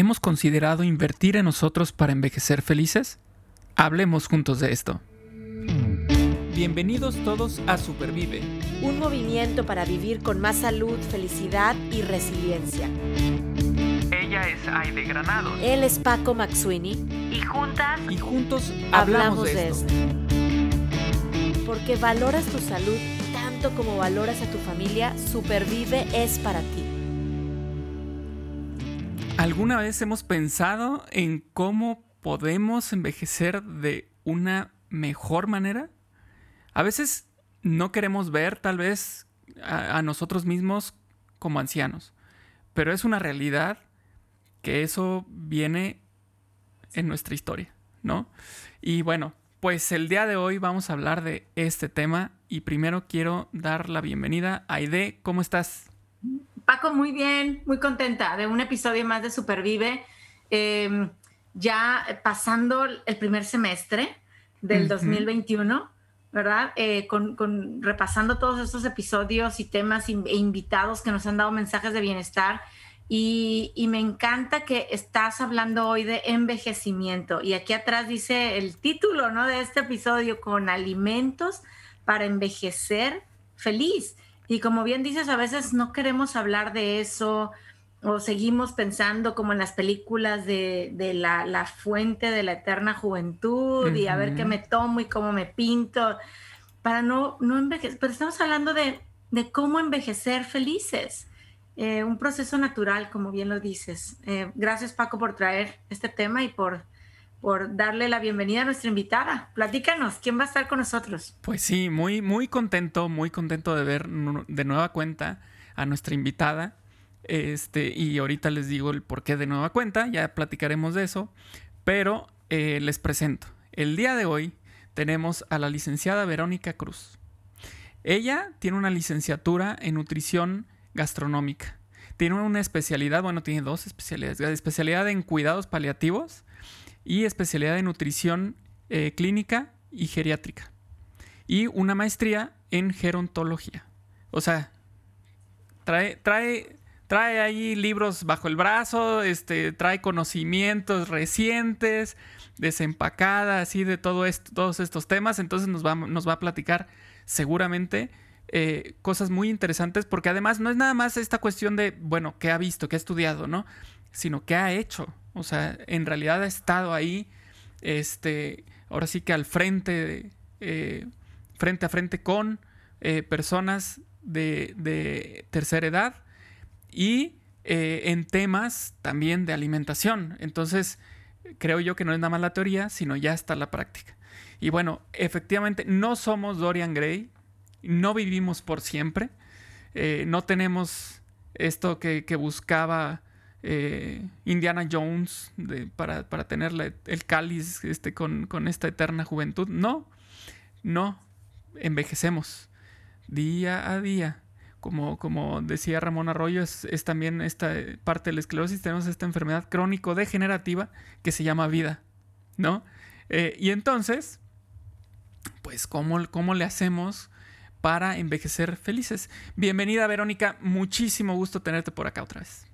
¿Hemos considerado invertir en nosotros para envejecer felices? Hablemos juntos de esto. Bienvenidos todos a Supervive. Un movimiento para vivir con más salud, felicidad y resiliencia. Ella es Aide Granados. Él es Paco Maxuini. Y juntas. Y juntos hablamos, de, esto. Porque valoras tu salud tanto como valoras a tu familia, Supervive es para ti. ¿Alguna vez hemos pensado en cómo podemos envejecer de una mejor manera? A veces no queremos ver tal vez a, nosotros mismos como ancianos, pero es una realidad que eso viene en nuestra historia, ¿no? Y bueno, pues el día de hoy vamos a hablar de este tema y primero quiero dar la bienvenida a Aide. ¿Cómo estás? Paco, muy bien, muy contenta de un episodio más de Supervive. Em, ya pasando el primer semestre del 2021, ¿verdad? Eh, con, repasando todos estos episodios y temas e invitados que nos han dado mensajes de bienestar. Y, y, me encanta que estás hablando hoy de envejecimiento. Y aquí atrás dice el título, ¿no? De este episodio, con alimentos para envejecer feliz. Y como bien dices, a veces no queremos hablar de eso o seguimos pensando como en las películas de, la, fuente de la eterna juventud y a ver qué me tomo y cómo me pinto para no, no envejecer. Pero estamos hablando de, cómo envejecer felices. Eh, un proceso natural, como bien lo dices. Eh, gracias Paco por traer este tema y por por darle la bienvenida a nuestra invitada. Platícanos, ¿quién va a estar con nosotros? Pues sí, muy, muy contento, muy contento de ver de nueva cuenta a nuestra invitada. Este, y ahorita les digo el porqué de nueva cuenta, ya platicaremos de eso, pero eh, les presento. El día de hoy tenemos a la licenciada Verónica Cruz. Ella tiene una licenciatura en nutrición gastronómica. Tiene una especialidad, bueno, tiene dos especialidades. Especialidad en cuidados paliativos y especialidad en nutrición eh, clínica y geriátrica. Y una maestría en gerontología. O sea, trae, trae, trae ahí libros bajo el brazo, este, trae conocimientos recientes, desempacada, así de todo esto, todos estos temas. Entonces nos va, nos va a platicar seguramente eh, cosas muy interesantes, porque además no es nada más esta cuestión de, bueno, qué ha visto, qué ha estudiado, ¿no? Sino qué ha hecho. O sea, en realidad ha estado ahí, este, ahora sí que al frente, eh, frente a frente con eh, personas de, tercera edad y eh, en temas también de alimentación. Entonces, creo yo que no es nada más la teoría, sino ya está la práctica. Y bueno, efectivamente, no somos Dorian Gray, no vivimos por siempre, no tenemos esto que buscaba eh, Indiana Jones para, tener el cáliz este, con, esta eterna juventud. No, no, envejecemos día a día. Como, como decía Ramón Arroyo, es, también esta parte de la esclerosis, tenemos esta enfermedad crónico-degenerativa que se llama vida, ¿no? Eh, y entonces, pues, ¿cómo, ¿cómo le hacemos para envejecer felices? Bienvenida, Verónica, muchísimo gusto tenerte por acá otra vez.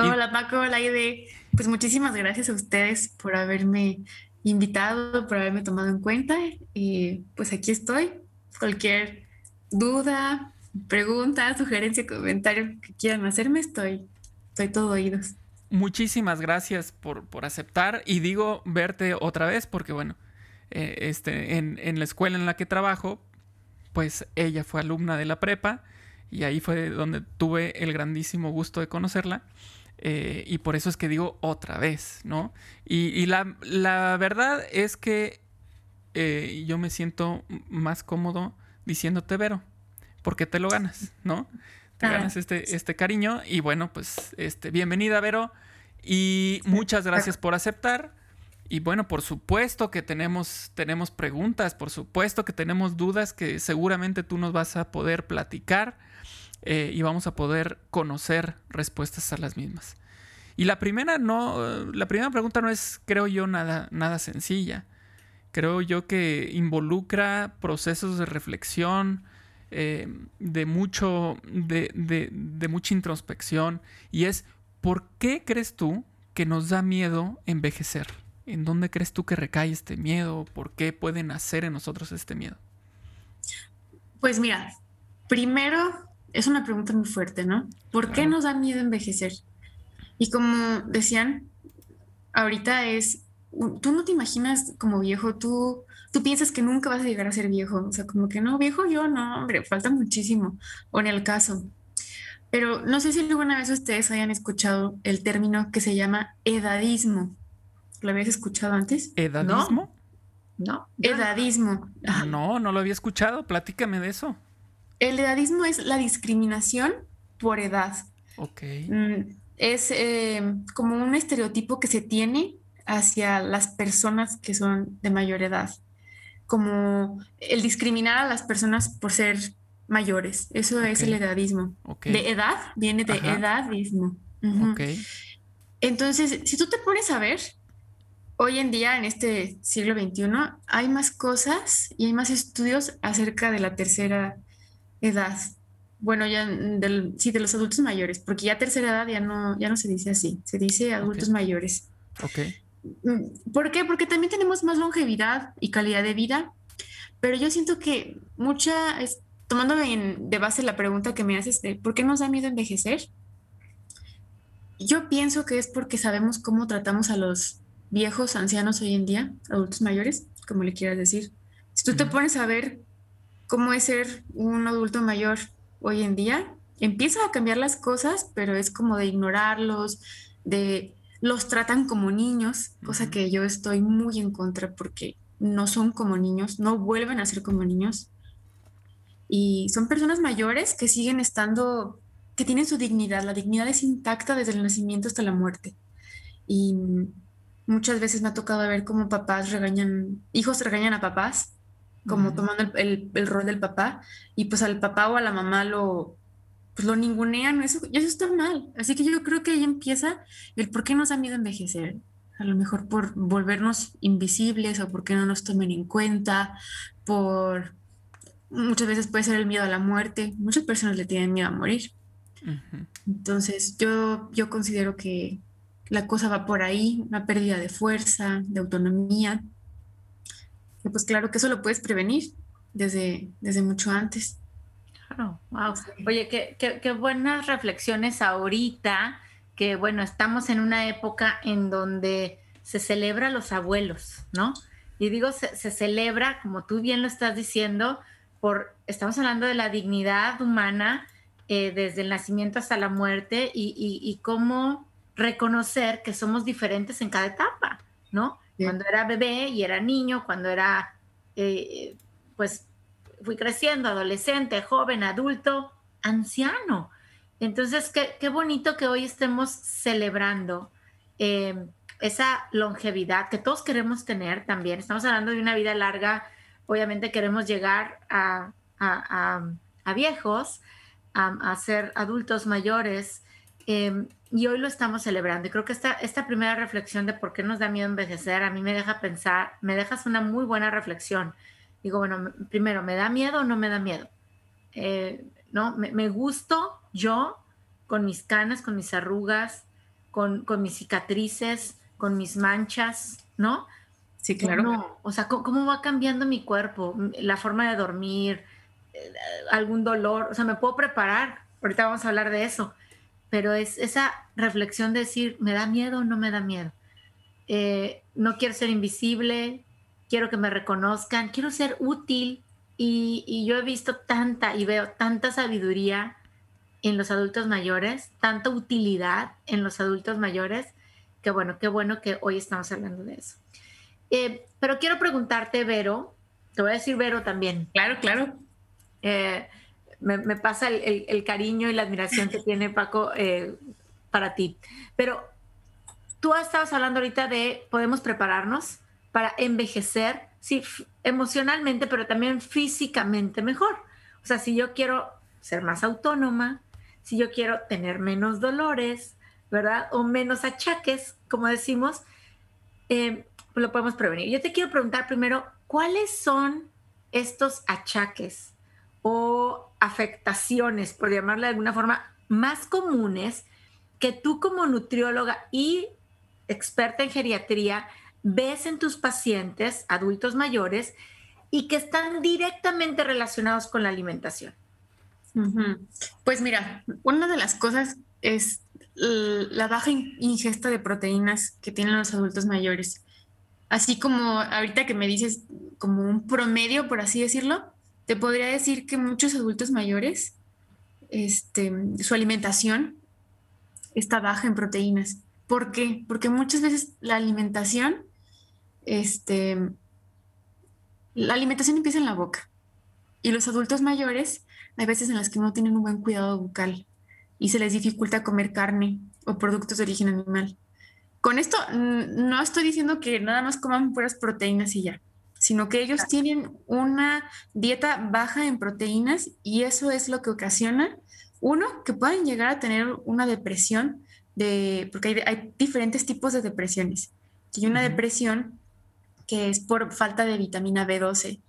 Hola Paco, hola Ide. Pues muchísimas gracias a ustedes por haberme invitado, por haberme tomado en cuenta y pues aquí estoy. Cualquier duda, pregunta, sugerencia, comentario que quieran hacerme, estoy, estoy todo oídos. Muchísimas gracias por, aceptar y digo verte otra vez porque bueno, eh, este, en, en la escuela en la que trabajo, pues ella fue alumna de la prepa y ahí fue donde tuve el grandísimo gusto de conocerla. Eh, y por eso es que digo otra vez, ¿no? Y, la, verdad es que eh, yo me siento más cómodo diciéndote Vero, porque te lo ganas, ¿no? Te ah. ganas este, este cariño y bueno, pues este, bienvenida Vero y muchas gracias por aceptar. Y bueno, por supuesto que tenemos, tenemos preguntas, por supuesto que tenemos dudas que seguramente tú nos vas a poder platicar. Eh, y vamos a poder conocer respuestas a las mismas. Y la primera no, la primera pregunta no es, creo yo, nada, nada sencilla. Creo yo que involucra procesos de reflexión, eh, de mucho, de, de, mucha introspección. Y es, ¿por qué crees tú que nos da miedo envejecer? ¿En dónde crees tú que recae este miedo? ¿Por qué puede nacer en nosotros este miedo? Pues mira, primero es una pregunta muy fuerte, ¿no? ¿Por qué nos da miedo envejecer? Y como decían, ahorita es, tú no te imaginas como viejo, tú, tú piensas que nunca vas a llegar a ser viejo, o sea, como que no, viejo yo, no, hombre, falta muchísimo, o en el caso. Pero no sé si alguna vez ustedes hayan escuchado el término que se llama edadismo. ¿Lo habías escuchado antes? ¿Edadismo? No. Edadismo. No, no lo había escuchado. Platícame de eso. El edadismo es la discriminación por edad. Ok. Mm, es eh, como un estereotipo que se tiene hacia las personas que son de mayor edad. Como el discriminar a las personas por ser mayores. Eso es el edadismo. De edad viene de edadismo. Entonces, si tú te pones a ver, hoy en día, en este siglo XXI, hay más cosas y hay más estudios acerca de la tercera edad. Bueno, ya del, sí, de los adultos mayores, porque ya tercera edad ya no, ya no se dice así, se dice adultos mayores. Ok. Mm, ¿Por qué? Porque también tenemos más longevidad y calidad de vida, pero yo siento que mucha, es, tomando de base la pregunta que me haces de por qué nos da miedo envejecer, yo pienso que es porque sabemos cómo tratamos a los viejos, ancianos hoy en día, adultos mayores, como le quieras decir. Si tú te pones a ver cómo es ser un adulto mayor hoy en día, empieza a cambiar las cosas, pero es como de ignorarlos, de los tratan como niños, cosa que yo estoy muy en contra porque no son como niños, no vuelven a ser como niños. Y son personas mayores que siguen estando, que tienen su dignidad, la dignidad es intacta desde el nacimiento hasta la muerte. Y muchas veces me ha tocado ver cómo papás regañan, hijos regañan a papás, como tomando el, rol del papá, y pues al papá o a la mamá lo, pues lo ningunean, eso, eso está mal. Así que yo creo que ahí empieza el por qué nos da miedo envejecer. A lo mejor por volvernos invisibles o porque no nos tomen en cuenta, por muchas veces puede ser el miedo a la muerte. Muchas personas le tienen miedo a morir. Entonces yo, yo considero que la cosa va por ahí, una pérdida de fuerza, de autonomía. Y pues claro que eso lo puedes prevenir desde, desde mucho antes. Claro, wow. Oye, qué, qué, buenas reflexiones ahorita, que bueno, estamos en una época en donde se celebra los abuelos, ¿no? Y digo, se, celebra, como tú bien lo estás diciendo, por, estamos hablando de la dignidad humana eh, desde el nacimiento hasta la muerte y, y cómo reconocer que somos diferentes en cada etapa, ¿no? Cuando era bebé y era niño, cuando era, eh, pues, fui creciendo, adolescente, joven, adulto, anciano. Entonces, qué, bonito que hoy estemos celebrando eh, esa longevidad que todos queremos tener también. Estamos hablando de una vida larga, obviamente queremos llegar a, viejos, a, ser adultos mayores. Eh, y hoy lo estamos celebrando. Y creo que esta, esta primera reflexión de por qué nos da miedo envejecer, a mí me deja pensar, me dejas una muy buena reflexión. Digo, bueno, primero, ¿me da miedo o no me da miedo? Eh, ¿No? Me, me, gusto yo con mis canas, con mis arrugas, con, con mis cicatrices, con mis manchas, ¿no? Sí, claro. No, o sea, ¿cómo, va cambiando mi cuerpo? La forma de dormir, eh, algún dolor, o sea, me puedo preparar. Ahorita vamos a hablar de eso pero es esa reflexión de decir, ¿me da miedo o no me da miedo? Eh, no quiero ser invisible, quiero que me reconozcan, quiero ser útil y, yo he visto tanta y veo tanta sabiduría en los adultos mayores, tanta utilidad en los adultos mayores, que bueno, qué bueno que hoy estamos hablando de eso. Eh, pero quiero preguntarte, Vero, te voy a decir Vero también. Claro, claro. Eh, me, pasa el, cariño y la admiración que tiene Paco eh, para ti. Pero tú estabas hablando ahorita de podemos prepararnos para envejecer, sí, emocionalmente, pero también físicamente mejor. O sea, si yo quiero ser más autónoma, si yo quiero tener menos dolores, ¿verdad? O menos achaques, como decimos, eh, pues lo podemos prevenir. Yo te quiero preguntar primero, ¿cuáles son estos achaques o afectaciones, por llamarle de alguna forma, más comunes que tú como nutrióloga y experta en geriatría, ves en tus pacientes, adultos mayores, y que están directamente relacionados con la alimentación? Pues mira, una de las cosas es la baja ingesta de proteínas que tienen los adultos mayores. Así como ahorita que me dices como un promedio, por así decirlo, te podría decir que muchos adultos mayores, este, su alimentación está baja en proteínas. ¿Por qué? Porque muchas veces la alimentación, este, la alimentación empieza en la boca. Y los adultos mayores, hay veces en las que no tienen un buen cuidado bucal y se les dificulta comer carne o productos de origen animal. Con esto no estoy diciendo que nada más coman puras proteínas y ya, sino que ellos tienen una dieta baja en proteínas y eso es lo que ocasiona, uno, que puedan llegar a tener una depresión, de, porque hay, diferentes tipos de depresiones. Hay una depresión que es por falta de vitamina B12,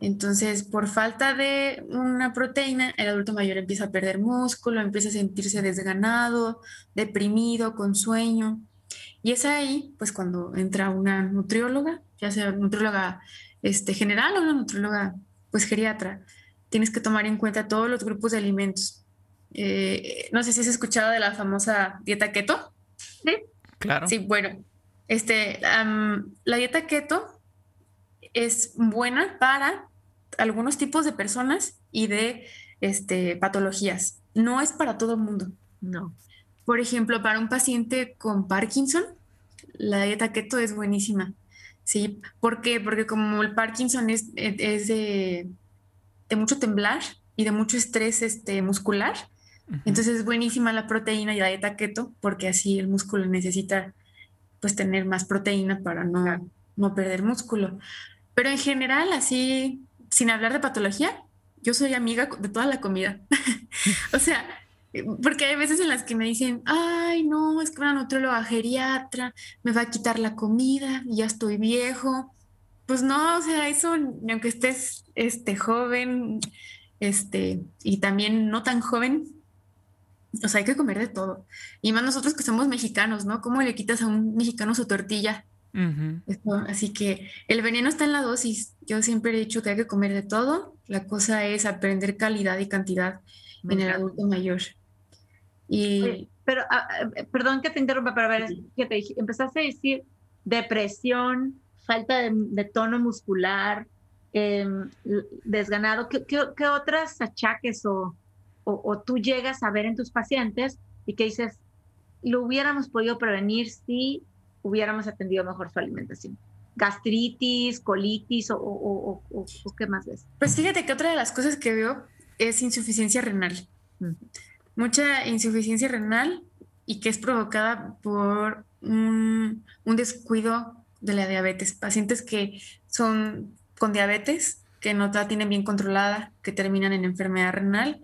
entonces, por falta de una proteína, el adulto mayor empieza a perder músculo, empieza a sentirse desganado, deprimido, con sueño. Y es ahí, pues, cuando entra una nutrióloga, ya sea nutrióloga este, general o una nutrióloga, pues, geriatra. Tienes que tomar en cuenta todos los grupos de alimentos. Eh, no sé si has escuchado de la famosa dieta keto. Sí, claro. Sí, bueno, este, la dieta keto es buena para algunos tipos de personas y de este, patologías. No es para todo el mundo. No. Por ejemplo, para un paciente con Parkinson, la dieta keto es buenísima. ¿Sí? ¿Por qué? Porque como el Parkinson es, es de, mucho temblar y de mucho estrés este, muscular, entonces es buenísima la proteína y la dieta keto porque así el músculo necesita pues tener más proteína para no, no perder músculo. Pero en general, así, sin hablar de patología, yo soy amiga de toda la comida. o sea, porque hay veces en las que me dicen, ay, no, es que una nutrióloga geriatra me va a quitar la comida, ya estoy viejo. Pues no, o sea, eso, aunque estés este, joven, este, y también no tan joven, o sea, hay que comer de todo. Y más nosotros que somos mexicanos, ¿no? ¿Cómo le quitas a un mexicano su tortilla? así que el veneno está en la dosis. Yo siempre he dicho que hay que comer de todo. La cosa es aprender calidad y cantidad en el adulto mayor. Y... pero, ah, ah, perdón que te interrumpa, pero a ver, que te dije, empezaste a decir depresión, falta de, tono muscular, em, desganado. ¿Qué, qué, otras achaques o, o, o tú llegas a ver en tus pacientes y que dices, lo hubiéramos podido prevenir si hubiéramos atendido mejor su alimentación? ¿Gastritis, colitis o, qué más ves? Pues fíjate que otra de las cosas que veo es insuficiencia renal. Mm. Mucha insuficiencia renal y que es provocada por un, descuido de la diabetes. Pacientes que son con diabetes, que no la tienen bien controlada, que terminan en enfermedad renal.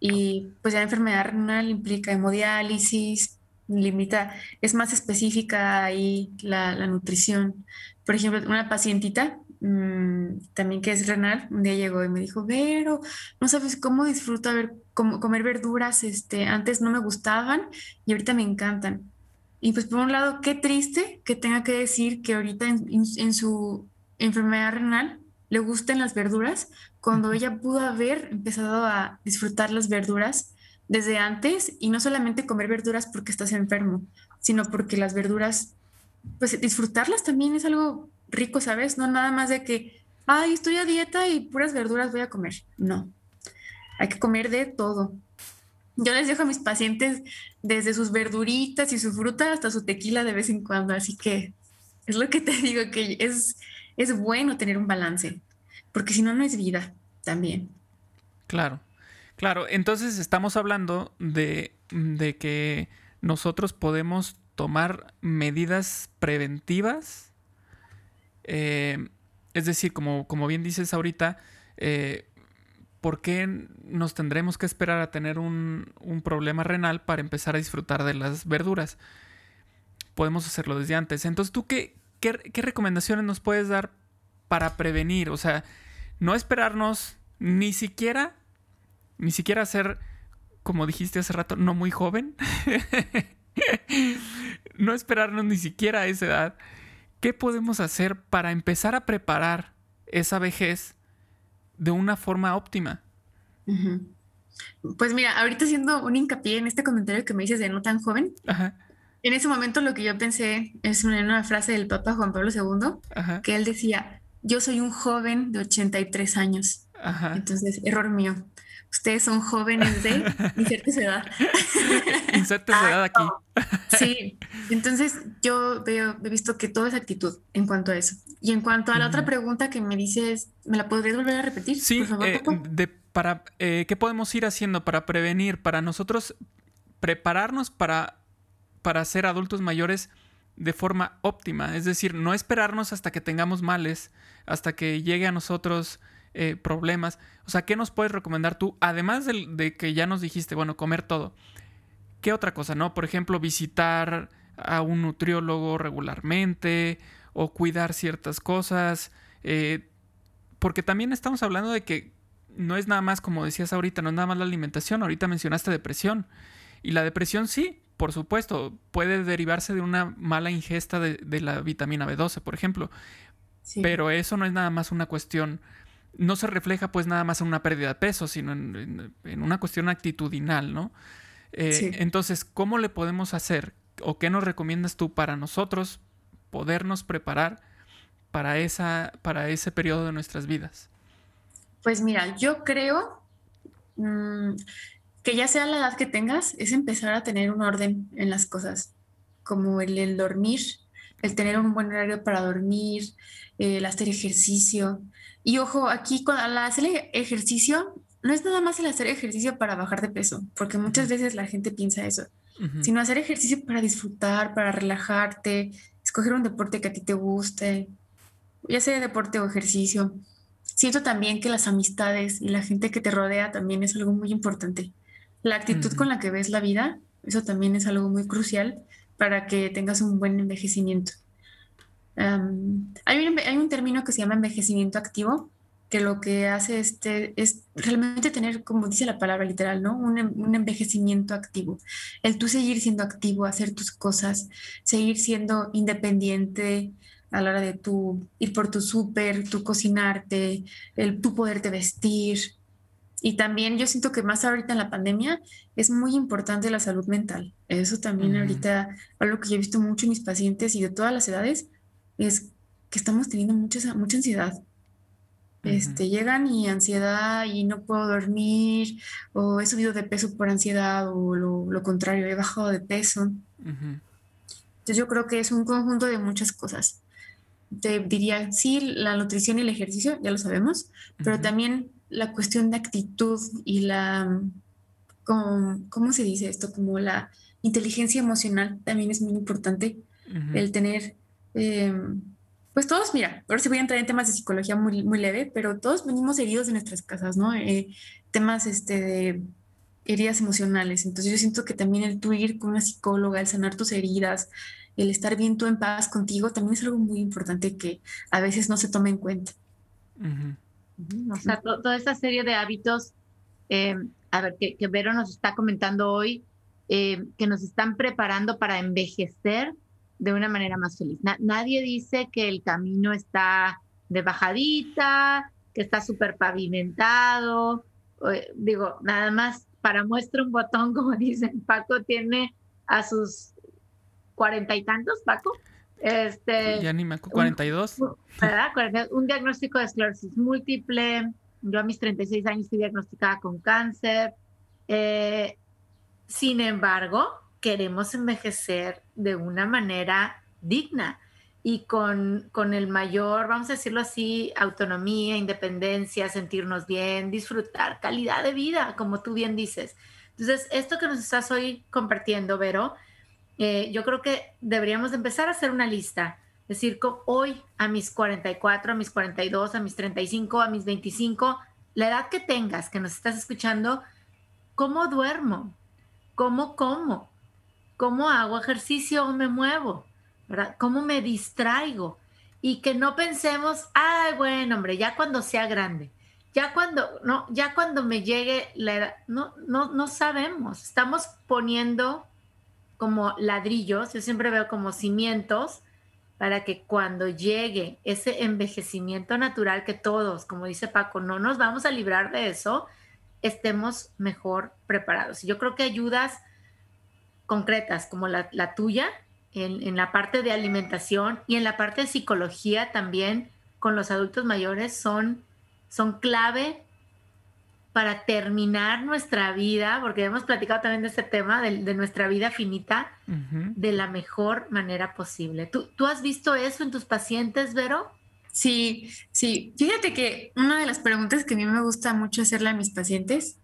Y pues la enfermedad renal implica hemodiálisis, limita, es más específica ahí la, nutrición. Por ejemplo, una pacientita mm, también que es renal, un día llegó y me dijo, pero no sabes cómo disfruto ver, comer verduras, este, antes no me gustaban y ahorita me encantan. Y pues por un lado, qué triste que tenga que decir que ahorita en, su enfermedad renal le gustan las verduras, cuando ella pudo haber empezado a disfrutar las verduras desde antes y no solamente comer verduras porque estás enfermo, sino porque las verduras, pues disfrutarlas también es algo rico, ¿sabes? No nada más de que, ay, estoy a dieta y puras verduras voy a comer. No, hay que comer de todo. Yo les dejo a mis pacientes desde sus verduritas y su fruta hasta su tequila de vez en cuando, así que es lo que te digo, que es, es bueno tener un balance, porque si no, no es vida también. Claro. Claro, entonces estamos hablando de, que nosotros podemos tomar medidas preventivas. Eh, es decir, como, como, bien dices ahorita, eh, ¿por qué nos tendremos que esperar a tener un, problema renal para empezar a disfrutar de las verduras? Podemos hacerlo desde antes. Entonces, ¿tú qué, qué recomendaciones nos puedes dar para prevenir? O sea, no esperarnos ni siquiera ni siquiera ser, como dijiste hace rato, no muy joven. no esperarnos ni siquiera a esa edad, ¿qué podemos hacer para empezar a preparar esa vejez de una forma óptima? Pues mira, ahorita haciendo un hincapié en este comentario que me dices de no tan joven, en ese momento lo que yo pensé es una, una frase del Papa Juan Pablo II, que él decía, yo soy un joven de 83 años. Entonces, error mío. Ustedes son jóvenes de inserte edad. inserte edad aquí. sí, entonces yo veo, he visto que todo es actitud en cuanto a eso. Y en cuanto a la otra pregunta que me dices, ¿me la podrías volver a repetir? Sí, eh, de, para, eh, ¿qué podemos ir haciendo para prevenir, para nosotros prepararnos para, para ser adultos mayores de forma óptima? Es decir, no esperarnos hasta que tengamos males, hasta que llegue a nosotros eh, problemas. O sea, ¿qué nos puedes recomendar tú? Además de, que ya nos dijiste, bueno, comer todo. ¿Qué otra cosa, no? Por ejemplo, visitar a un nutriólogo regularmente o cuidar ciertas cosas. Eh, porque también estamos hablando de que no es nada más, como decías ahorita, no es nada más la alimentación. Ahorita mencionaste depresión. Y la depresión sí, por supuesto, puede derivarse de una mala ingesta de, la vitamina B12, por ejemplo. Pero eso no es nada más una cuestión no se refleja pues nada más en una pérdida de peso, sino en, una cuestión actitudinal, ¿no? Eh, entonces, ¿cómo le podemos hacer o qué nos recomiendas tú para nosotros podernos preparar para, esa, para ese periodo de nuestras vidas? Pues mira, yo creo mm, que ya sea la edad que tengas, es empezar a tener un orden en las cosas, como el, el dormir, el tener un buen horario para dormir, el hacer ejercicio, y ojo, aquí al hacer ejercicio, no es nada más el hacer ejercicio para bajar de peso, porque muchas veces la gente piensa eso, sino hacer ejercicio para disfrutar, para relajarte, escoger un deporte que a ti te guste, ya sea deporte o ejercicio. Siento también que las amistades y la gente que te rodea también es algo muy importante. La actitud con la que ves la vida, eso también es algo muy crucial para que tengas un buen envejecimiento hay, un, hay, un, término que se llama envejecimiento activo, que lo que hace este es realmente tener, como dice la palabra literal, ¿no? Un, un, envejecimiento activo. El tú seguir siendo activo, hacer tus cosas, seguir siendo independiente a la hora de tú ir por tu súper, tú cocinarte, el tú poderte vestir. Y también yo siento que más ahorita en la pandemia es muy importante la salud mental. Eso también ahorita, algo que yo he visto mucho en mis pacientes y de todas las edades, es que estamos teniendo mucha, mucha ansiedad. Este, llegan y ansiedad y no puedo dormir, o he subido de peso por ansiedad, o lo, contrario, he bajado de peso. Entonces yo creo que es un conjunto de muchas cosas. Te diría, sí, la nutrición y el ejercicio, ya lo sabemos, pero también la cuestión de actitud y la, ¿cómo, se dice esto? Como la inteligencia emocional también es muy importante. El tener Em, pues todos, mira, ahora sí voy a entrar en temas de psicología muy, muy leve, pero todos venimos heridos de nuestras casas, ¿no? Eh, temas este, de heridas emocionales. Entonces yo siento que también el tú ir con una psicóloga, el sanar tus heridas, el estar bien tú en paz contigo, también es algo muy importante que a veces no se toma en cuenta. O sea, toda esta serie de hábitos, em, a ver, que, que, Vero nos está comentando hoy, em, que nos están preparando para envejecer de una manera más feliz. nadie dice que el camino está de bajadita, que está súper pavimentado. digo, nada más para muestra un botón, como dicen, Paco tiene a sus cuarenta y tantos, Paco. Este, ya ni me acuerdo, 42. Un, ¿verdad? Un diagnóstico de esclerosis múltiple. Yo a mis 36 años fui diagnosticada con cáncer. Eh, sin embargo, queremos envejecer de una manera digna y con, con el mayor, vamos a decirlo así, autonomía, independencia, sentirnos bien, disfrutar calidad de vida, como tú bien dices. Entonces, esto que nos estás hoy compartiendo, Vero, eh, yo creo que deberíamos empezar a hacer una lista. Es decir, hoy a mis 44, a mis 42, a mis 35, a mis 25, la edad que tengas, que nos estás escuchando, ¿cómo duermo? ¿Cómo como? Cómo hago ejercicio o me muevo, ¿verdad? ¿Cómo me distraigo? Y que no pensemos, ay, bueno, hombre, ya cuando sea grande, ya cuando, no, ya cuando me llegue la edad, no, no, no sabemos, estamos poniendo como ladrillos, yo siempre veo como cimientos para que cuando llegue ese envejecimiento natural que todos, como dice Paco, no nos vamos a librar de eso, estemos mejor preparados. Yo creo que ayudas concretas como la, tuya en, en, la parte de alimentación y en la parte de psicología también con los adultos mayores son, son clave para terminar nuestra vida, porque hemos platicado también de este tema, de, nuestra vida finita, de la mejor manera posible. ¿Tú, ¿Tú has visto eso en tus pacientes, Vero? Sí, sí. Fíjate que una de las preguntas que a mí me gusta mucho hacerle a mis pacientes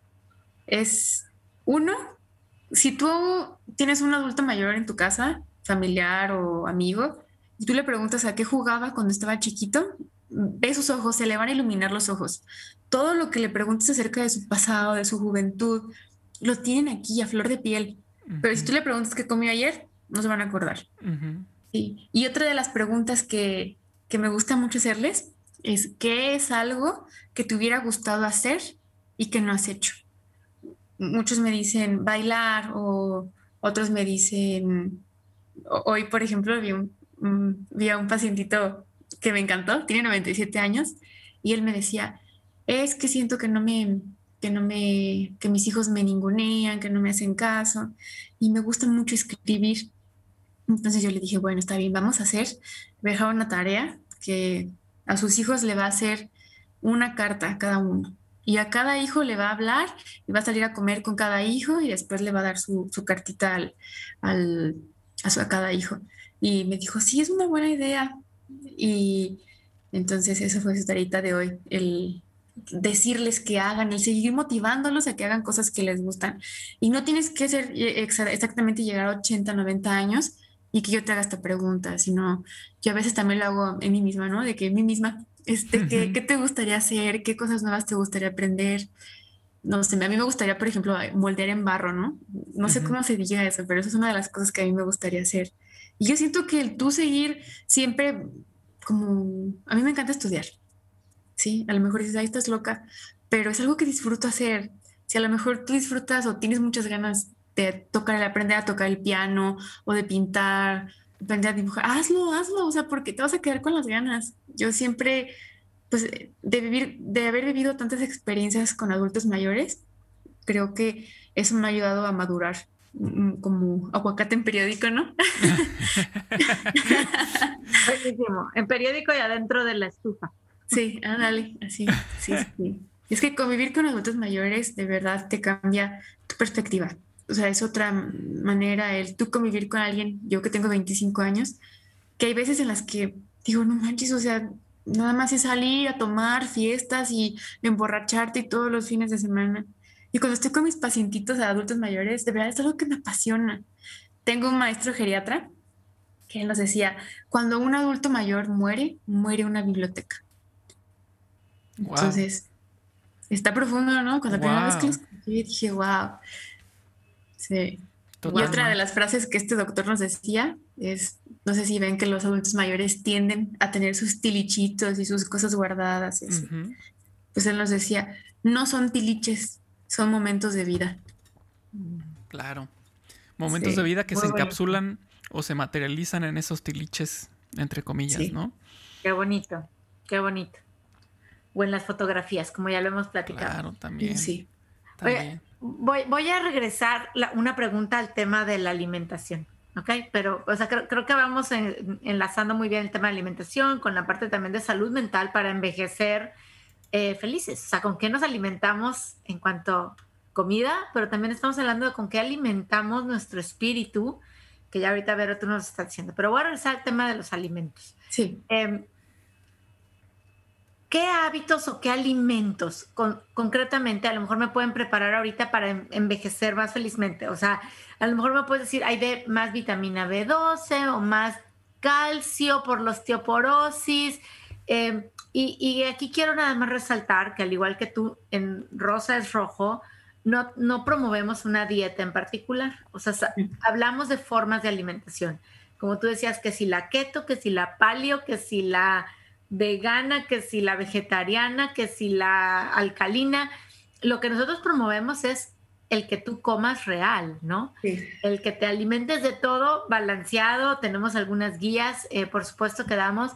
es, uno, si tú tienes un adulto mayor en tu casa, familiar o amigo, y tú le preguntas a qué jugaba cuando estaba chiquito, ve sus ojos, se le van a iluminar los ojos. Todo lo que le preguntes acerca de su pasado, de su juventud, lo tienen aquí a flor de piel. Pero si tú le preguntas qué comió ayer, no se van a acordar. Y otra de las preguntas que, que me gusta mucho hacerles es qué es algo que te hubiera gustado hacer y que no has hecho. Muchos me dicen bailar o otros me dicen, hoy por ejemplo vi, un, vi a un pacientito que me encantó, tiene 97 años y él me decía, es que siento que no me, que no me, que mis hijos me ningunean, que no me hacen caso y me gusta mucho escribir. Entonces yo le dije, bueno, está bien, vamos a hacer, a una tarea que a sus hijos le va a hacer una carta a cada uno. Y a cada hijo le va a hablar y va a salir a comer con cada hijo y después le va a dar su, su cartita al, al, a, su, a cada hijo. Y me dijo, sí, es una buena idea. Y entonces eso fue su tarita de hoy, el decirles que hagan, el seguir motivándolos a que hagan cosas que les gustan. Y no tienes que ser eh, exactamente llegar a 80, 90 años y que yo te haga esta pregunta, sino yo a veces también lo hago en mí misma, ¿no? De que en mí misma, este, ¿qué, ¿qué, te gustaría hacer? ¿Qué cosas nuevas te gustaría aprender? No sé, a mí me gustaría, por ejemplo, moldear en barro, ¿no? No sé cómo se diga eso, pero eso es una de las cosas que a mí me gustaría hacer. Y yo siento que el tú seguir siempre como, a mí me encanta estudiar, ¿sí? A lo mejor dices, ahí estás loca, pero es algo que disfruto hacer. Si a lo mejor tú disfrutas o tienes muchas ganas de tocar, aprender a tocar el piano o de pintar, aprender a dibujar, hazlo, hazlo, o sea, porque te vas a quedar con las ganas. Yo siempre, pues, de vivir, de haber vivido tantas experiencias con adultos mayores, creo que eso me ha ayudado a madurar Mm, como aguacate en periódico, ¿no? Buenísimo. En periódico y adentro de la estufa. Sí, ándale, así. Sí, sí. Es que convivir con adultos mayores de verdad te cambia tu perspectiva. O sea, es otra manera el tú convivir con alguien, yo que tengo 25 años, que hay veces en las que digo, no manches, o sea, nada más es salir a tomar fiestas y emborracharte y todos los fines de semana. Y cuando estoy con mis pacientitos adultos mayores, de verdad es algo que me apasiona. Tengo un maestro geriatra que nos decía, cuando un adulto mayor muere, muere una biblioteca. Entonces, está profundo, ¿no? Cuando la primera vez que lo escuché dije, wow. Sí. Y otra de las frases que este doctor nos decía es, no sé si ven que los adultos mayores tienden a tener sus tilichitos y sus cosas guardadas. Pues él nos decía, no son tiliches, son momentos de vida. Claro. Momentos de vida que se encapsulan o se materializan en esos tiliches, entre comillas, ¿no? Qué bonito, qué bonito. O en las fotografías, como ya lo hemos platicado. Claro, también. Sí. Voy, voy, a regresar una pregunta al tema de la alimentación. ¿ok? Pero, o sea, creo, que vamos enlazando muy bien el tema de alimentación con la parte también de salud mental para envejecer eh, felices. O sea, con qué nos alimentamos en cuanto a comida, pero también estamos hablando de con qué alimentamos nuestro espíritu, que ya ahorita Vero tú nos estás diciendo. Pero voy a regresar al tema de los alimentos. Sí. Em, ¿Qué hábitos o qué alimentos concretamente a lo mejor me pueden preparar ahorita para envejecer más felizmente? O sea, a lo mejor me puedes decir, hay de más vitamina B12 o más calcio por la osteoporosis. Eh, y, aquí quiero nada más resaltar que al igual que tú, en Rosa es Rojo, no, no promovemos una dieta en particular. O sea, hablamos de formas de alimentación. Como tú decías, que si la keto, que si la paleo, que si la vegana, que si la vegetariana, que si la alcalina. Lo que nosotros promovemos es el que tú comas real, ¿no? El que te alimentes de todo balanceado, tenemos algunas guías, eh, por supuesto que damos,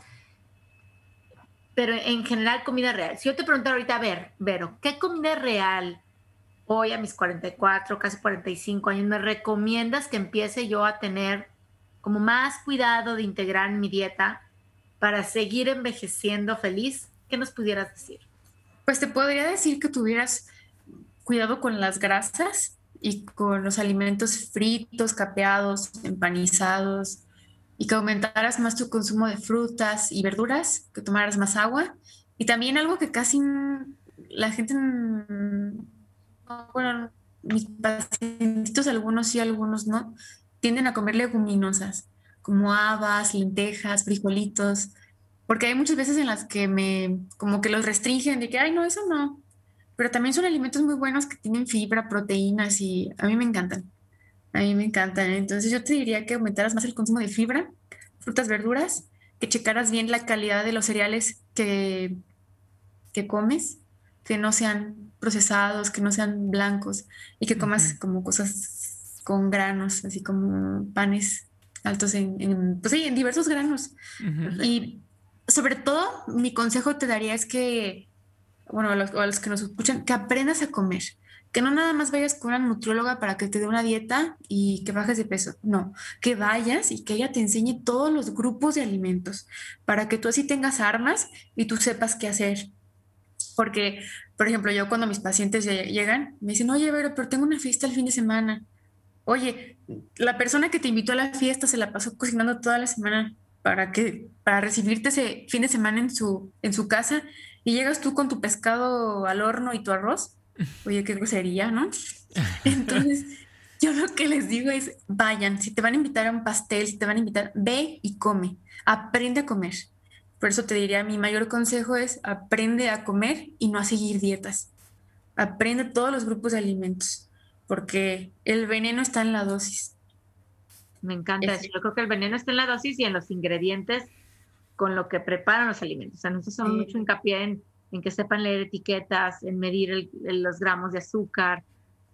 pero en general comida real. Si yo te pregunto ahorita, a ver, Vero, ¿qué comida real hoy a mis 44, casi 45 años me recomiendas que empiece yo a tener como más cuidado de integrar en mi dieta para seguir envejeciendo feliz? ¿Qué nos pudieras decir? Pues te podría decir que tuvieras cuidado con las grasas y con los alimentos fritos, capeados, empanizados, y que aumentaras más tu consumo de frutas y verduras, que tomaras más agua. Y también algo que casi la gente, bueno, mis pacientes, algunos sí, algunos no, tienden a comer leguminosas, como habas, lentejas, frijolitos, porque hay muchas veces en las que me, como que los restringen de que, ay, no, eso no. Pero también son alimentos muy buenos que tienen fibra, proteínas y a mí me encantan. A mí me encantan. Entonces yo te diría que aumentaras más el consumo de fibra, frutas, verduras, que checaras bien la calidad de los cereales que, que comes, que no sean procesados, que no sean blancos y que comas como cosas con granos, así como panes altos en, pues sí, en diversos granos. Y sobre todo, mi consejo te daría es que, bueno, a los, a los que nos escuchan, que aprendas a comer que no nada más vayas con una nutrióloga para que te dé una dieta y que bajes de peso, no, que vayas y que ella te enseñe todos los grupos de alimentos para que tú así tengas armas y tú sepas qué hacer. Porque, por ejemplo, yo cuando mis pacientes llegan, me dicen, oye, pero, pero tengo una fiesta el fin de semana. Oye, la persona que te invitó a la fiesta se la pasó cocinando toda la semana para que para recibirte ese fin de semana en su en su casa y llegas tú con tu pescado al horno y tu arroz Oye, qué grosería, ¿no? Entonces, yo lo que les digo es, vayan, si te van a invitar a un pastel, si te van a invitar, ve y come, aprende a comer. Por eso te diría, mi mayor consejo es, aprende a comer y no a seguir dietas. Aprende todos los grupos de alimentos, porque el veneno está en la dosis. Me encanta eso. Yo creo que el veneno está en la dosis y en los ingredientes con lo que preparan los alimentos. O sea, nosotros hacemos mucho hincapié en en que sepan leer etiquetas, en medir los gramos de azúcar,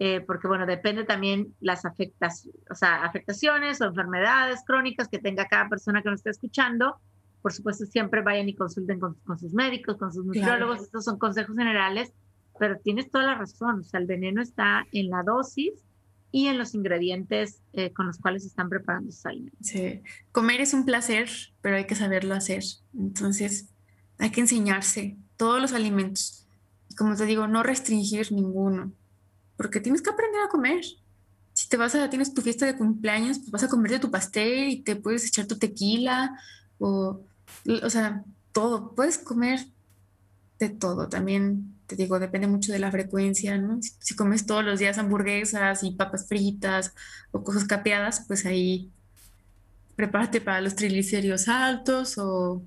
eh, porque bueno, depende también las afectas, o sea, afectaciones o enfermedades crónicas que tenga cada persona que nos esté escuchando. Por supuesto, siempre vayan y consulten con, sus médicos, con sus nutriólogos, estos son consejos generales, pero tienes toda la razón, o sea, el veneno está en la dosis y en los ingredientes eh, con los cuales están preparando sus alimentos. Sí, comer es un placer, pero hay que saberlo hacer. Entonces, hay que enseñarse todos los alimentos. Como te digo, no restringir ninguno, porque tienes que aprender a comer. Si te vas a, tienes tu fiesta de cumpleaños, pues vas a comerte tu pastel y te puedes echar tu tequila o, o sea, todo. Puedes comer de todo. También te digo, depende mucho de la frecuencia, ¿no? Si, si, comes todos los días hamburguesas y papas fritas o cosas capeadas, pues ahí prepárate para los triglicéridos altos o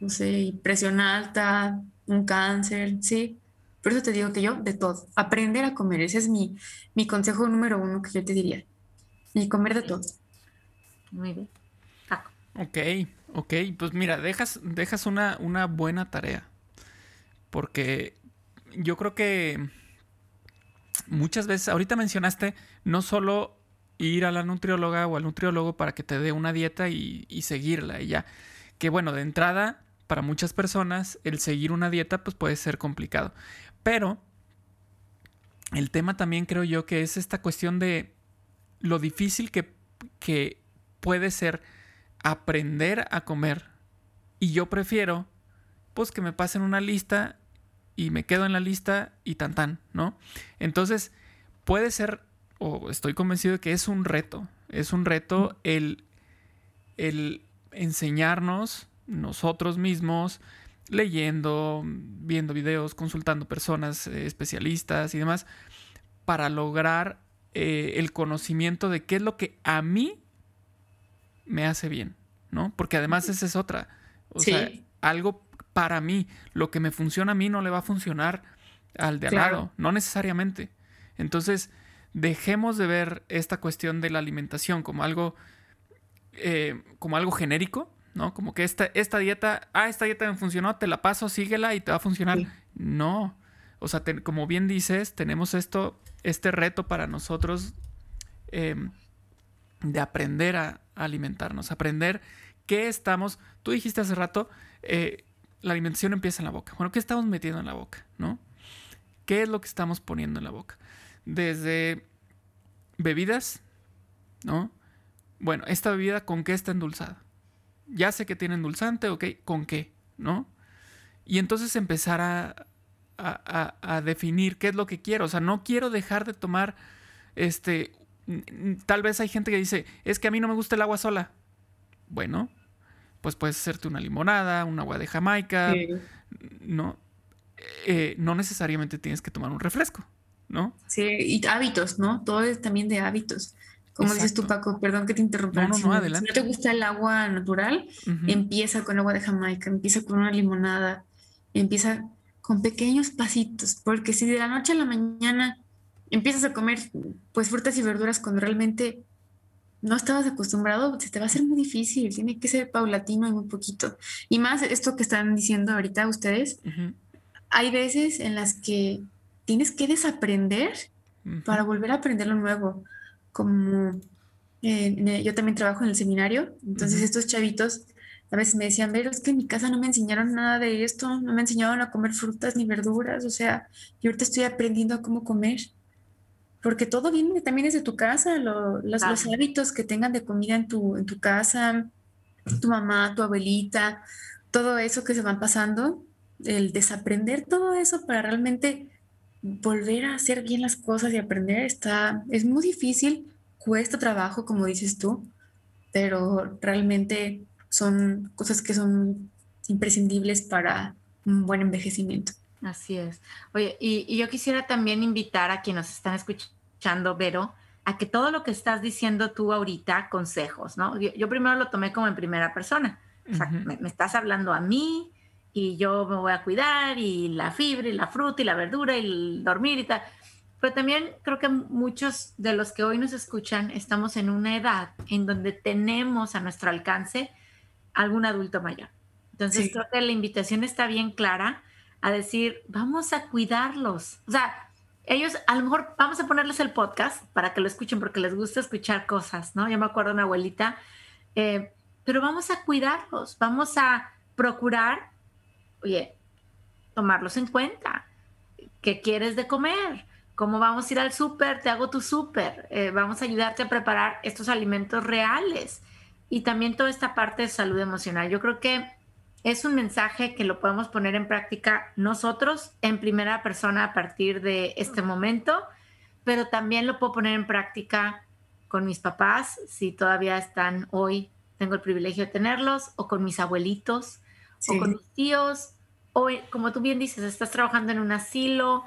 no sé, presión alta, un cáncer, sí. Por eso te digo que yo, de todo, aprender a comer, ese es mi, mi consejo número uno que yo te diría. Y comer de todo. Muy bien. Ok, ok, pues mira, dejas, dejas una, una buena tarea. Porque yo creo que muchas veces, ahorita mencionaste no solo ir a la nutrióloga o al nutriólogo para que te dé una dieta y, seguirla y ya. Que bueno, de entrada para muchas personas el seguir una dieta pues puede ser complicado. Pero el tema también creo yo que es esta cuestión de lo difícil que, que puede ser aprender a comer. Y yo prefiero pues que me pasen una lista y me quedo en la lista y tan tan, ¿no? Entonces puede ser, o estoy convencido de que es un reto, es un reto el, el enseñarnos nosotros mismos, leyendo, viendo videos, consultando personas eh, especialistas y demás, para lograr eh, el conocimiento de qué es lo que a mí me hace bien, ¿no? Porque además esa es otra. O sea, algo para mí, lo que me funciona a mí no le va a funcionar al de al lado, no necesariamente. Entonces, dejemos de ver esta cuestión de la alimentación como algo, eh, como algo genérico ¿no? Como que esta, esta dieta, ah, esta dieta me funcionó, te la paso, síguela y te va a funcionar. No. O sea, como bien dices, tenemos esto este reto para nosotros em, de aprender a, alimentarnos, aprender qué estamos, tú dijiste hace rato, eh, la alimentación empieza en la boca. Bueno, ¿qué estamos metiendo en la boca? ¿No? ¿Qué es lo que estamos poniendo en la boca? Desde bebidas, ¿no? Bueno, esta bebida con qué está endulzada. Ya sé que tiene endulzante, ok, ¿con qué? ¿No? Y entonces empezar a, a, definir qué es lo que quiero. O sea, no quiero dejar de tomar, este, tal vez hay gente que dice, es que a mí no me gusta el agua sola. Bueno, pues puedes hacerte una limonada, un agua de Jamaica, ¿no? Eh, no necesariamente tienes que tomar un refresco, ¿no? Sí, y hábitos, ¿no? Todo es también de hábitos. Como dices tú, Paco, perdón que te interrumpa. No, no, no, adelante. Si no te gusta el agua natural, empieza con agua de Jamaica, empieza con una limonada, empieza con pequeños pasitos, porque si de la noche a la mañana empiezas a comer pues frutas y verduras cuando realmente no estabas acostumbrado, se te va a hacer muy difícil, tiene que ser paulatino y muy poquito. Y más esto que están diciendo ahorita ustedes, hay veces en las que tienes que desaprender para volver a aprender lo nuevo, como eh, yo también trabajo en el seminario, entonces estos chavitos a veces me decían, pero es que en mi casa no me enseñaron nada de esto, no me enseñaron a comer frutas ni verduras, o sea, yo ahorita estoy aprendiendo a cómo comer porque todo viene también desde tu casa, los, hábitos que tengan de comida en tu, en tu casa, tu mamá, tu abuelita, todo eso que se van pasando, el desaprender todo eso para realmente volver a hacer bien las cosas y aprender está, es muy difícil, cuesta trabajo, como dices tú, pero realmente son cosas que son imprescindibles para un buen envejecimiento. Así es. Oye, y, yo quisiera también invitar a quienes nos están escuchando, Vero, a que todo lo que estás diciendo tú ahorita, consejos, ¿no? Yo, primero lo tomé como en primera persona. O sea, me, estás hablando a mí y yo me voy a cuidar y la fibra y la fruta y la verdura y el dormir y tal. Pero también creo que muchos de los que hoy nos escuchan estamos en una edad en donde tenemos a nuestro alcance algún adulto mayor. Entonces creo que la invitación está bien clara a decir, vamos a cuidarlos. O sea, ellos a lo mejor vamos a ponerles el podcast para que lo escuchen porque les gusta escuchar cosas, ¿no? Yo me acuerdo de una abuelita, eh, pero vamos a cuidarlos, vamos a procurar, oye, tomarlos en cuenta. ¿Qué quieres de comer? ¿Cómo vamos a ir al súper? Te hago tu súper. Eh, vamos a ayudarte a preparar estos alimentos reales. Y también toda esta parte de salud emocional. Yo creo que es un mensaje que lo podemos poner en práctica nosotros en primera persona a partir de este momento, pero también lo puedo poner en práctica con mis papás, si todavía están hoy, tengo el privilegio de tenerlos, o con mis abuelitos, o con mis tíos, o como tú bien dices, estás trabajando en un asilo,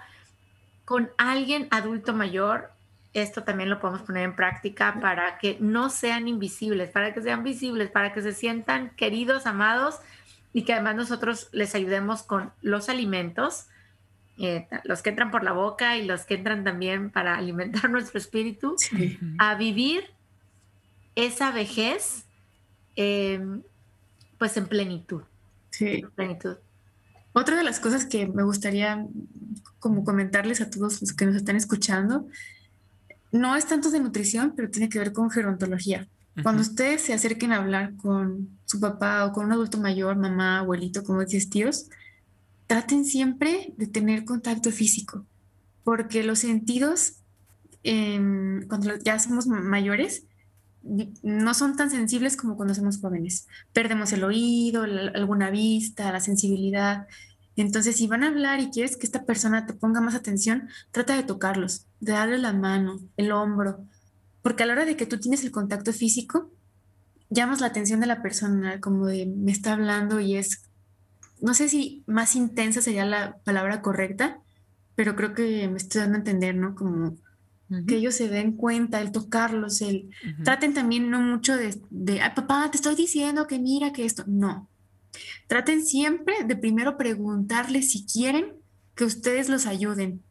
con alguien adulto mayor, esto también lo podemos poner en práctica para que no sean invisibles, para que sean visibles, para que se sientan queridos, amados y que además nosotros les ayudemos con los alimentos, eh, los que entran por la boca y los que entran también para alimentar nuestro espíritu, a vivir esa vejez em, pues en plenitud. Sí. plenitud. Otra de las cosas que me gustaría como comentarles a todos los que nos están escuchando, no es tanto de nutrición, pero tiene que ver con gerontología. Cuando ustedes se acerquen a hablar con su papá o con un adulto mayor, mamá, abuelito, como dices tíos, traten siempre de tener contacto físico, porque los sentidos, em, cuando ya somos mayores, no son tan sensibles como cuando somos jóvenes. Perdemos el oído, alguna vista, la sensibilidad. Entonces, si van a hablar y quieres que esta persona te ponga más atención, trata de tocarlos, de darle la mano, el hombro, porque a la hora de que tú tienes el contacto físico, llamas la atención de la persona, como de me está hablando y es, no sé si más intensa sería la palabra correcta, pero creo que me estoy dando a entender, ¿no? Como que ellos se den cuenta, el tocarlos, el... Traten también no mucho de, de papá, te estoy diciendo que mira que esto, no. Traten siempre de primero preguntarles si quieren que ustedes los ayuden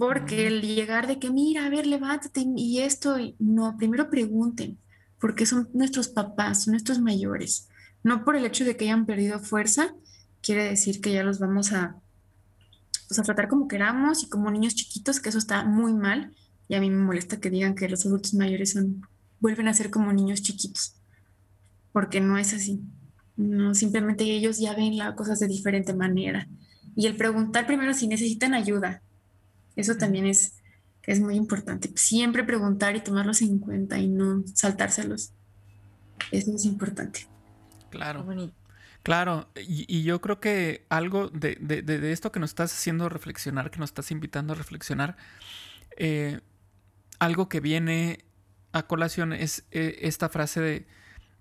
porque el llegar de que, mira, a ver, levántate y esto, no, primero pregunten, porque son nuestros papás, son nuestros mayores. No por el hecho de que hayan perdido fuerza, quiere decir que ya los vamos a, pues, a tratar como queramos y como niños chiquitos, que eso está muy mal. Y a mí me molesta que digan que los adultos mayores son, vuelven a ser como niños chiquitos, porque no es así. No, simplemente ellos ya ven las cosas de diferente manera. Y el preguntar primero si necesitan ayuda, eso también es, es muy importante. Siempre preguntar y tomarlos en cuenta y no saltárselos. Eso es importante. Claro. Claro, y, yo creo que algo de, de, esto que nos estás haciendo reflexionar, que nos estás invitando a reflexionar, eh, algo que viene a colación es eh, esta frase de,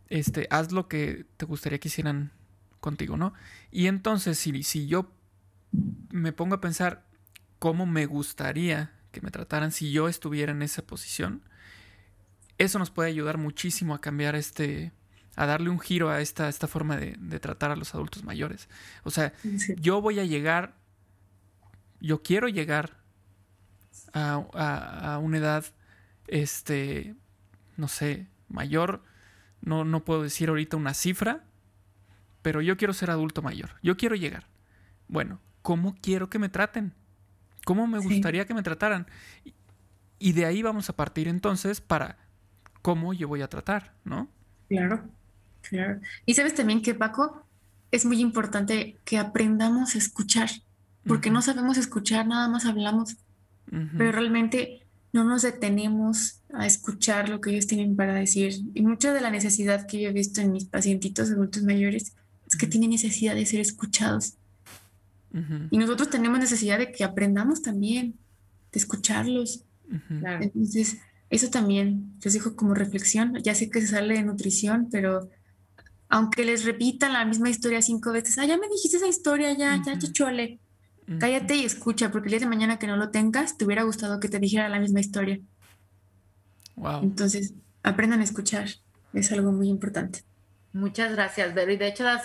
este, haz lo que te gustaría que hicieran contigo, ¿no? Y entonces, si, si yo me pongo a pensar cómo me gustaría que me trataran si yo estuviera en esa posición, eso nos puede ayudar muchísimo a cambiar este, a darle un giro a esta, esta forma de, tratar a los adultos mayores. O sea, yo voy a llegar, yo quiero llegar a, una edad, este, no sé, mayor, no, no puedo decir ahorita una cifra, pero yo quiero ser adulto mayor, yo quiero llegar. Bueno, ¿cómo quiero que me traten? ¿Cómo me gustaría que me trataran? Y de ahí vamos a partir entonces para cómo yo voy a tratar, ¿no? Claro, claro. Y sabes también que Paco, es muy importante que aprendamos a escuchar, porque no sabemos escuchar, nada más hablamos pero realmente no nos detenemos a escuchar lo que ellos tienen para decir. Y mucha de la necesidad que yo he visto en mis pacientitos adultos mayores es que tienen necesidad de ser escuchados. Y nosotros tenemos necesidad de que aprendamos también, de escucharlos. Entonces, eso también les dejo como reflexión. Ya sé que se sale de nutrición, pero aunque les repitan la misma historia cinco veces, ah, ya me dijiste esa historia, ya, ya, ya, chole Cállate y escucha, porque el día de mañana que no lo tengas, te hubiera gustado que te dijera la misma historia. Wow. Entonces, aprendan a escuchar. Es algo muy importante. Muchas gracias, Vero. Y de hecho, das,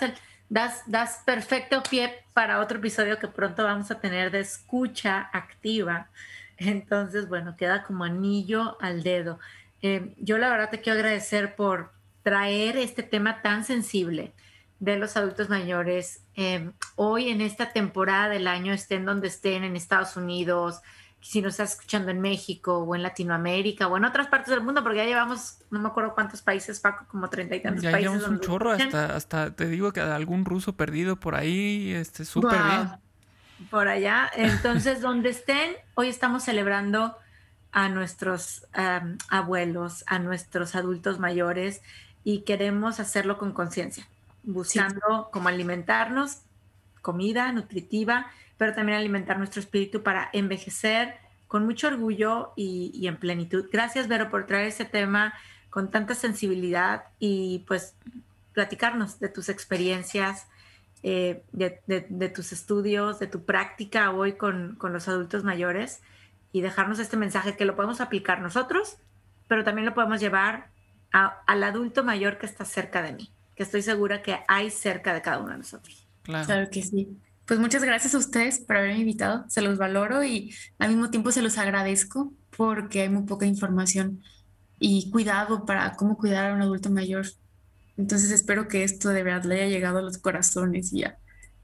das, das perfecto pie para otro episodio que pronto vamos a tener de escucha activa. Entonces, bueno, queda como anillo al dedo. Eh, yo la verdad te quiero agradecer por traer este tema tan sensible de los adultos mayores em, hoy en esta temporada del año, estén donde estén, en Estados Unidos, si nos estás escuchando en México o en Latinoamérica o en otras partes del mundo, porque ya llevamos, no me acuerdo cuántos países, Paco, como treinta y tantos ya países. Ya llevamos un chorro, hasta, hasta te digo que algún ruso perdido por ahí, este, súper bien. Por allá. Entonces, donde estén, hoy estamos celebrando a nuestros abuelos, a nuestros adultos mayores y queremos hacerlo con conciencia buscando cómo alimentarnos, comida nutritiva, pero también alimentar nuestro espíritu para envejecer con mucho orgullo y, en plenitud. Gracias, Vero, por traer ese tema con tanta sensibilidad y pues platicarnos de tus experiencias, eh, de, tus estudios, de tu práctica hoy con, los adultos mayores y dejarnos este mensaje que lo podemos aplicar nosotros, pero también lo podemos llevar al adulto mayor que está cerca de mí que estoy segura que hay cerca de cada uno de nosotros. Claro. que sí. Pues muchas gracias a ustedes por haberme invitado. Se los valoro y al mismo tiempo se los agradezco porque hay muy poca información y cuidado para cómo cuidar a un adulto mayor. Entonces espero que esto de verdad le haya llegado a los corazones y ya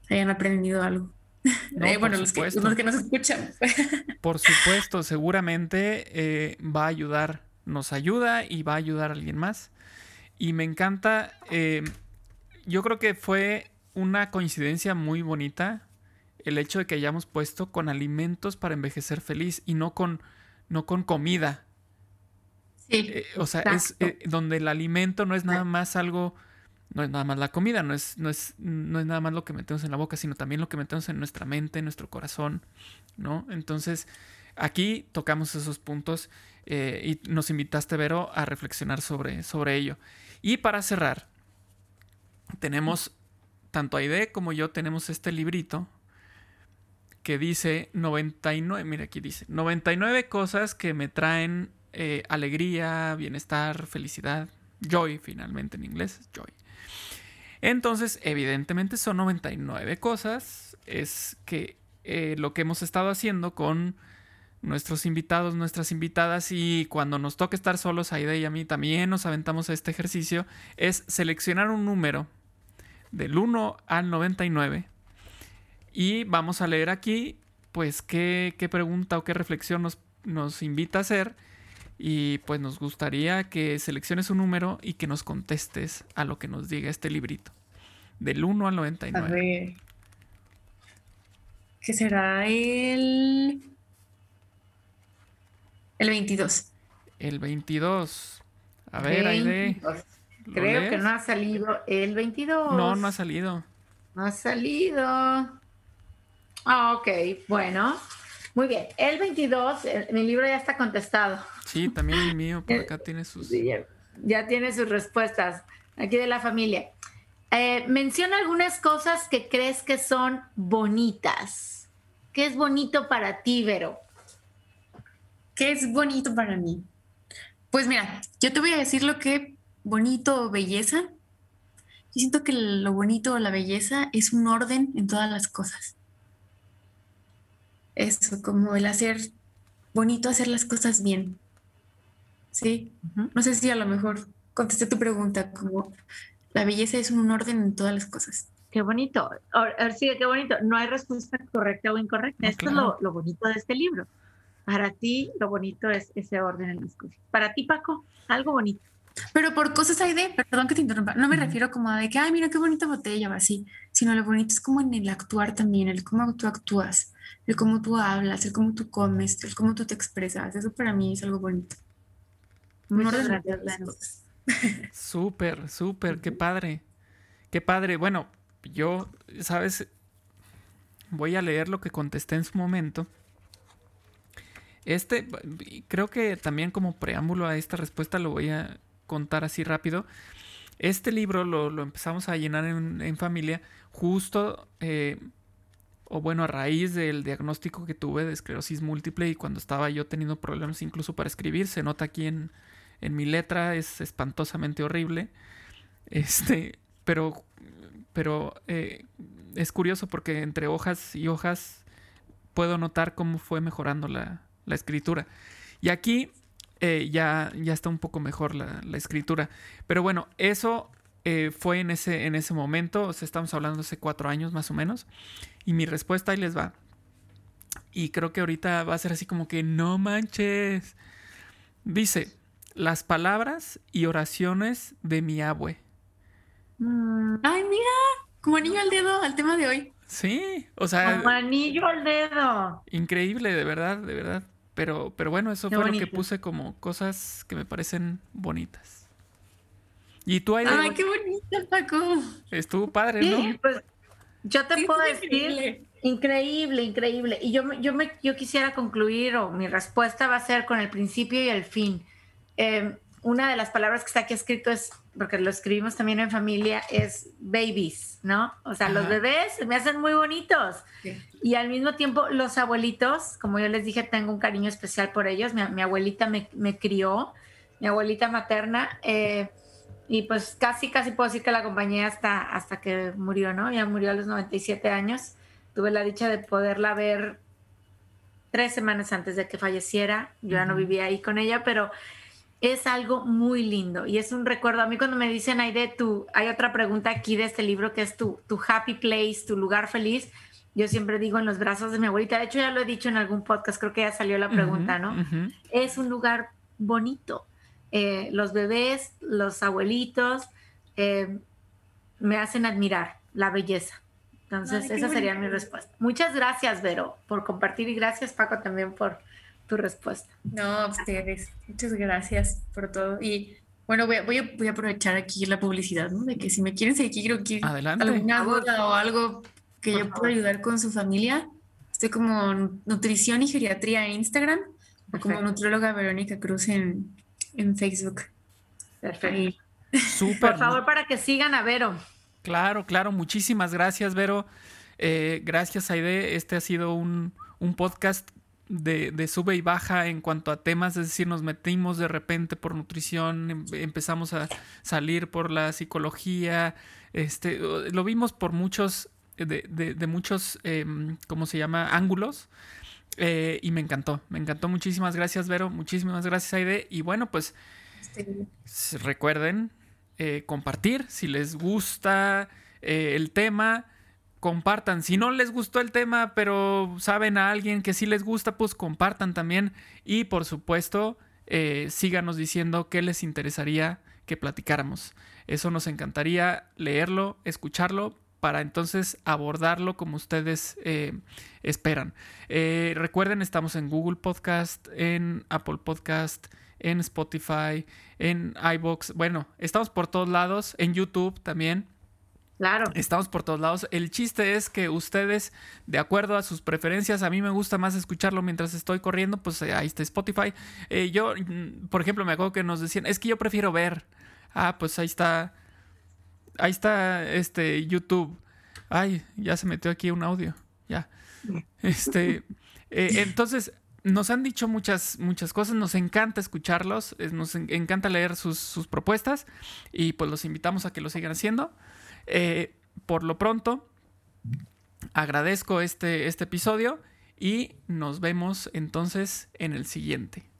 hayan aprendido algo. Eh, bueno, los que, los que, nos escuchan. por supuesto, seguramente eh, va a ayudar, nos ayuda y va a ayudar a alguien más. Y me encanta, eh, yo creo que fue una coincidencia muy bonita el hecho de que hayamos puesto con alimentos para envejecer feliz y no con, no con comida. Sí. Eh, o sea, es eh, donde el alimento no es nada más algo, no es nada más la comida, no es, no, es, no es nada más lo que metemos en la boca, sino también lo que metemos en nuestra mente, en nuestro corazón, ¿no? Entonces, aquí tocamos esos puntos y nos invitaste, Vero, a reflexionar sobre, sobre ello. Y para cerrar, tenemos, tanto Aide como yo tenemos este librito que dice 99, mira aquí dice, 99 cosas que me traen eh, alegría, bienestar, felicidad, joy finalmente en inglés, joy. Entonces, evidentemente son 99 cosas, es que eh, lo que hemos estado haciendo con nuestros invitados, nuestras invitadas y cuando nos toque estar solos, Aida y a mí también nos aventamos a este ejercicio, es seleccionar un número del 1 al 99 y vamos a leer aquí pues qué, qué pregunta o qué reflexión nos, nos invita a hacer. Y pues nos gustaría que selecciones un número y que nos contestes a lo que nos diga este librito. Del 1 al 99. A ver. ¿Qué será el. El 22. El 22. A ver, Aide. Creo que no ha salido el 22. No, no ha salido. No ha salido. Ah, ok, bueno. Muy bien. El 22, mi libro ya está contestado. Sí, también el mío, por acá tiene sus... ya, tiene sus respuestas, aquí de la familia. Eh, menciona algunas cosas que crees que son bonitas. ¿Qué es bonito para ti, Vero? ¿Qué es bonito para mí? Pues mira, yo te voy a decir lo que bonito o belleza. Yo siento que lo bonito o la belleza es un orden en todas las cosas. Eso, como el hacer bonito, hacer las cosas bien. Sí, no sé si a lo mejor contesté tu pregunta, como la belleza es un orden en todas las cosas. Qué bonito. Ahora sí, qué bonito. No hay respuesta correcta o incorrecta. Esto es lo, lo, bonito de este libro. Para ti, lo bonito es ese orden en las cosas. Para ti, Paco, algo bonito. Pero por cosas hay de, perdón que te interrumpa, no me refiero como a de que, ay, mira qué bonita botella o así, sino lo bonito es como en el actuar también, el cómo tú actúas, el cómo tú hablas, el cómo tú comes, el cómo tú te expresas. Eso para mí es algo bonito. Muchas gracias, Súper, súper, qué padre. Qué padre. Bueno, yo, ¿sabes? Voy a leer lo que contesté en su momento. Este, creo que también como preámbulo a esta respuesta lo voy a contar así rápido. Este libro lo, empezamos a llenar en, familia justo, eh, o bueno, a raíz del diagnóstico que tuve de esclerosis múltiple y cuando estaba yo teniendo problemas incluso para escribir. Se nota aquí en, en mi letra es espantosamente horrible. Este, pero, pero eh, es curioso porque entre hojas y hojas puedo notar cómo fue mejorando la, la escritura. Y aquí eh, ya, ya está un poco mejor la, la escritura. Pero bueno, eso eh, fue en ese, en ese momento. O sea, estamos hablando hace cuatro años más o menos. Y mi respuesta ahí les va. Y creo que ahorita va a ser así como que no manches. Dice, las palabras y oraciones de mi abue. Mm. Ay, mira, como anillo al dedo al tema de hoy. Sí, o sea. Como anillo al dedo. Increíble, de verdad, de verdad. Pero, pero bueno, eso fue lo que puse como cosas que me parecen bonitas. ¿Y tú, ahí? Ay, qué bonito, Paco. Estuvo padre, ¿no? Pues yo te puedo decir. Increíble. increíble, Y yo, yo, me, yo quisiera concluir, o mi respuesta va a ser con el principio y el fin. Em, una de las palabras que está aquí escrito es, porque lo escribimos también en familia, es babies, ¿no? O sea, los bebés me hacen muy bonitos. Y al mismo tiempo, los abuelitos, como yo les dije, tengo un cariño especial por ellos. Mi, abuelita me, crió, mi abuelita materna. Eh, y pues casi, casi puedo decir que la acompañé hasta, hasta que murió, ¿no? Ya murió a los 97 años. Tuve la dicha de poderla ver tres semanas antes de que falleciera. Yo ya no vivía ahí con ella, pero es algo muy lindo y es un recuerdo. A mí cuando me dicen, Aide, tú, hay otra pregunta aquí de este libro que es tu, tu happy place, tu lugar feliz. Yo siempre digo en los brazos de mi abuelita. De hecho, ya lo he dicho en algún podcast, creo que ya salió la pregunta, ¿no? Es un lugar bonito. Eh, los bebés, los abuelitos, eh, me hacen admirar la belleza. Entonces, esa sería mi respuesta. Muchas gracias, Vero, por compartir y gracias, Paco, también por tu respuesta. No, ustedes. Muchas gracias por todo. Y bueno, voy a, voy a, voy a aprovechar aquí la publicidad, ¿no? De que si me quieren seguir o quieren Adelante. alguna duda o algo que yo pueda ayudar con su familia, estoy como nutrición y geriatría en Instagram o como nutrióloga Verónica Cruz en, en Facebook. Perfecto. Por favor, para que sigan a Vero. Claro, claro. Muchísimas gracias, Vero. Eh, gracias, Aide. Este ha sido un, un podcast de, sube y baja en cuanto a temas, es decir, nos metimos de repente por nutrición, em, empezamos a salir por la psicología, este, lo vimos por muchos, de, de, muchos, em, ¿cómo se llama?, ángulos. Eh, y me encantó, me encantó. Muchísimas gracias, Vero. Muchísimas gracias, Aide. Y bueno, pues recuerden eh, compartir si les gusta eh, el tema compartan. Si no les gustó el tema, pero saben a alguien que sí les gusta, pues compartan también. Y por supuesto, eh, síganos diciendo qué les interesaría que platicáramos. Eso nos encantaría leerlo, escucharlo, para entonces abordarlo como ustedes eh, esperan. Eh, recuerden, estamos en Google Podcast, en Apple Podcast, en Spotify, en iBox. Bueno, estamos por todos lados, en YouTube también. Claro. Estamos por todos lados. El chiste es que ustedes, de acuerdo a sus preferencias, a mí me gusta más escucharlo mientras estoy corriendo, pues eh, ahí está Spotify. Eh, yo, mm, por ejemplo, me acuerdo que nos decían, es que yo prefiero ver. Ah, pues ahí está. Ahí está este YouTube. Ay, ya se metió aquí un audio. Ya. Este. Eh, entonces, nos han dicho muchas, muchas cosas, nos encanta escucharlos, nos encanta leer sus, sus, propuestas y pues los invitamos a que lo sigan haciendo. Eh, por lo pronto, agradezco este, este episodio y nos vemos entonces en el siguiente.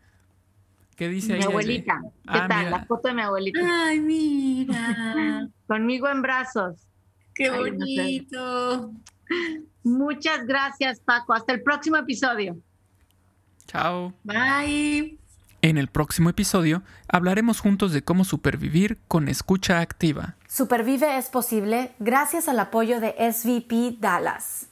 ¿Qué dice mi abuelita. ¿Qué ah, tal? La foto de mi abuelita. Ay, mira. Conmigo en brazos. Qué bonito. Muchas gracias, Paco. Hasta el próximo episodio. Chao. Bye. En el próximo episodio hablaremos juntos de cómo supervivir con escucha activa. Supervive es posible gracias al apoyo de SVP Dallas.